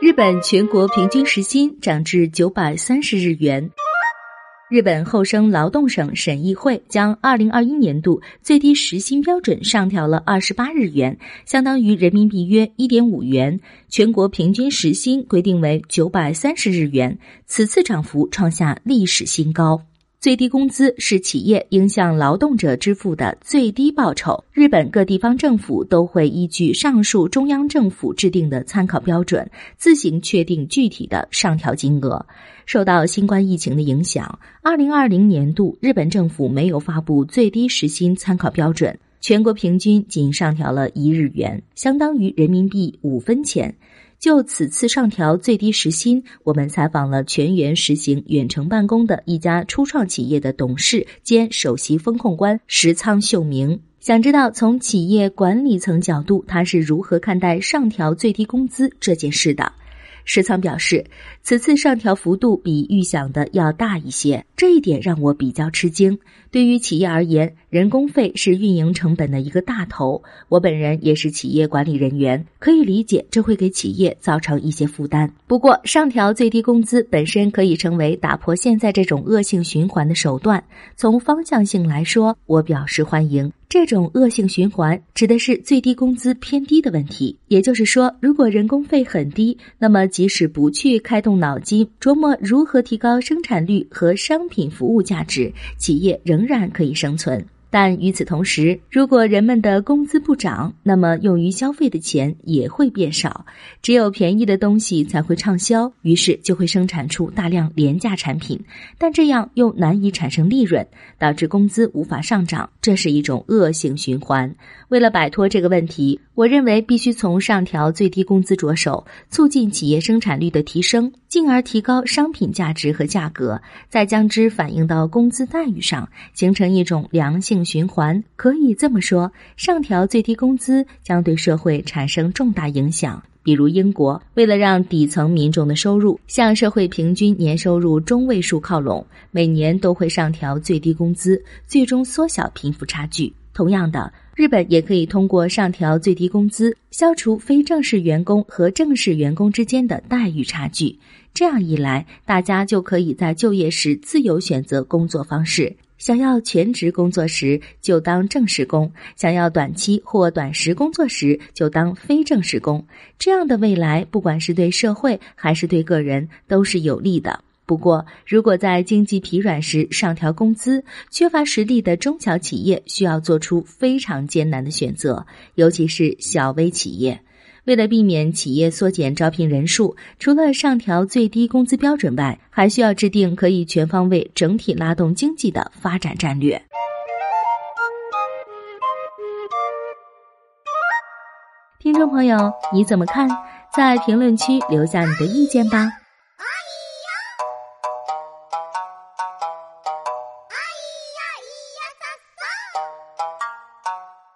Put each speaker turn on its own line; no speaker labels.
日本全国平均时薪涨至九百三十日元。日本厚生劳动省审议会将二零二一年度最低时薪标准上调了二十八日元，相当于人民币约一点五元。全国平均时薪规定为九百三十日元，此次涨幅创下历史新高。最低工资是企业应向劳动者支付的最低报酬。日本各地方政府都会依据上述中央政府制定的参考标准，自行确定具体的上调金额。受到新冠疫情的影响，二零二零年度日本政府没有发布最低时薪参考标准，全国平均仅上调了一日元，相当于人民币五分钱。就此次上调最低时薪，我们采访了全员实行远程办公的一家初创企业的董事兼首席风控官石仓秀明，想知道从企业管理层角度，他是如何看待上调最低工资这件事的。石仓表示，此次上调幅度比预想的要大一些，这一点让我比较吃惊。对于企业而言，人工费是运营成本的一个大头。我本人也是企业管理人员，可以理解这会给企业造成一些负担。不过，上调最低工资本身可以成为打破现在这种恶性循环的手段。从方向性来说，我表示欢迎。这种恶性循环指的是最低工资偏低的问题。也就是说，如果人工费很低，那么即使不去开动脑筋琢磨如何提高生产率和商品服务价值，企业仍然可以生存。但与此同时，如果人们的工资不涨，那么用于消费的钱也会变少。只有便宜的东西才会畅销，于是就会生产出大量廉价产品，但这样又难以产生利润，导致工资无法上涨。这是一种恶性循环。为了摆脱这个问题，我认为必须从上调最低工资着手，促进企业生产率的提升，进而提高商品价值和价格，再将之反映到工资待遇上，形成一种良性循环。可以这么说，上调最低工资将对社会产生重大影响。比如，英国为了让底层民众的收入向社会平均年收入中位数靠拢，每年都会上调最低工资，最终缩小贫富差距。同样的。日本也可以通过上调最低工资，消除非正式员工和正式员工之间的待遇差距。这样一来，大家就可以在就业时自由选择工作方式。想要全职工作时就当正式工，想要短期或短时工作时就当非正式工。这样的未来，不管是对社会还是对个人，都是有利的。不过，如果在经济疲软时上调工资，缺乏实力的中小企业需要做出非常艰难的选择，尤其是小微企业。为了避免企业缩减招聘人数，除了上调最低工资标准外，还需要制定可以全方位、整体拉动经济的发展战略。听众朋友，你怎么看？在评论区留下你的意见吧。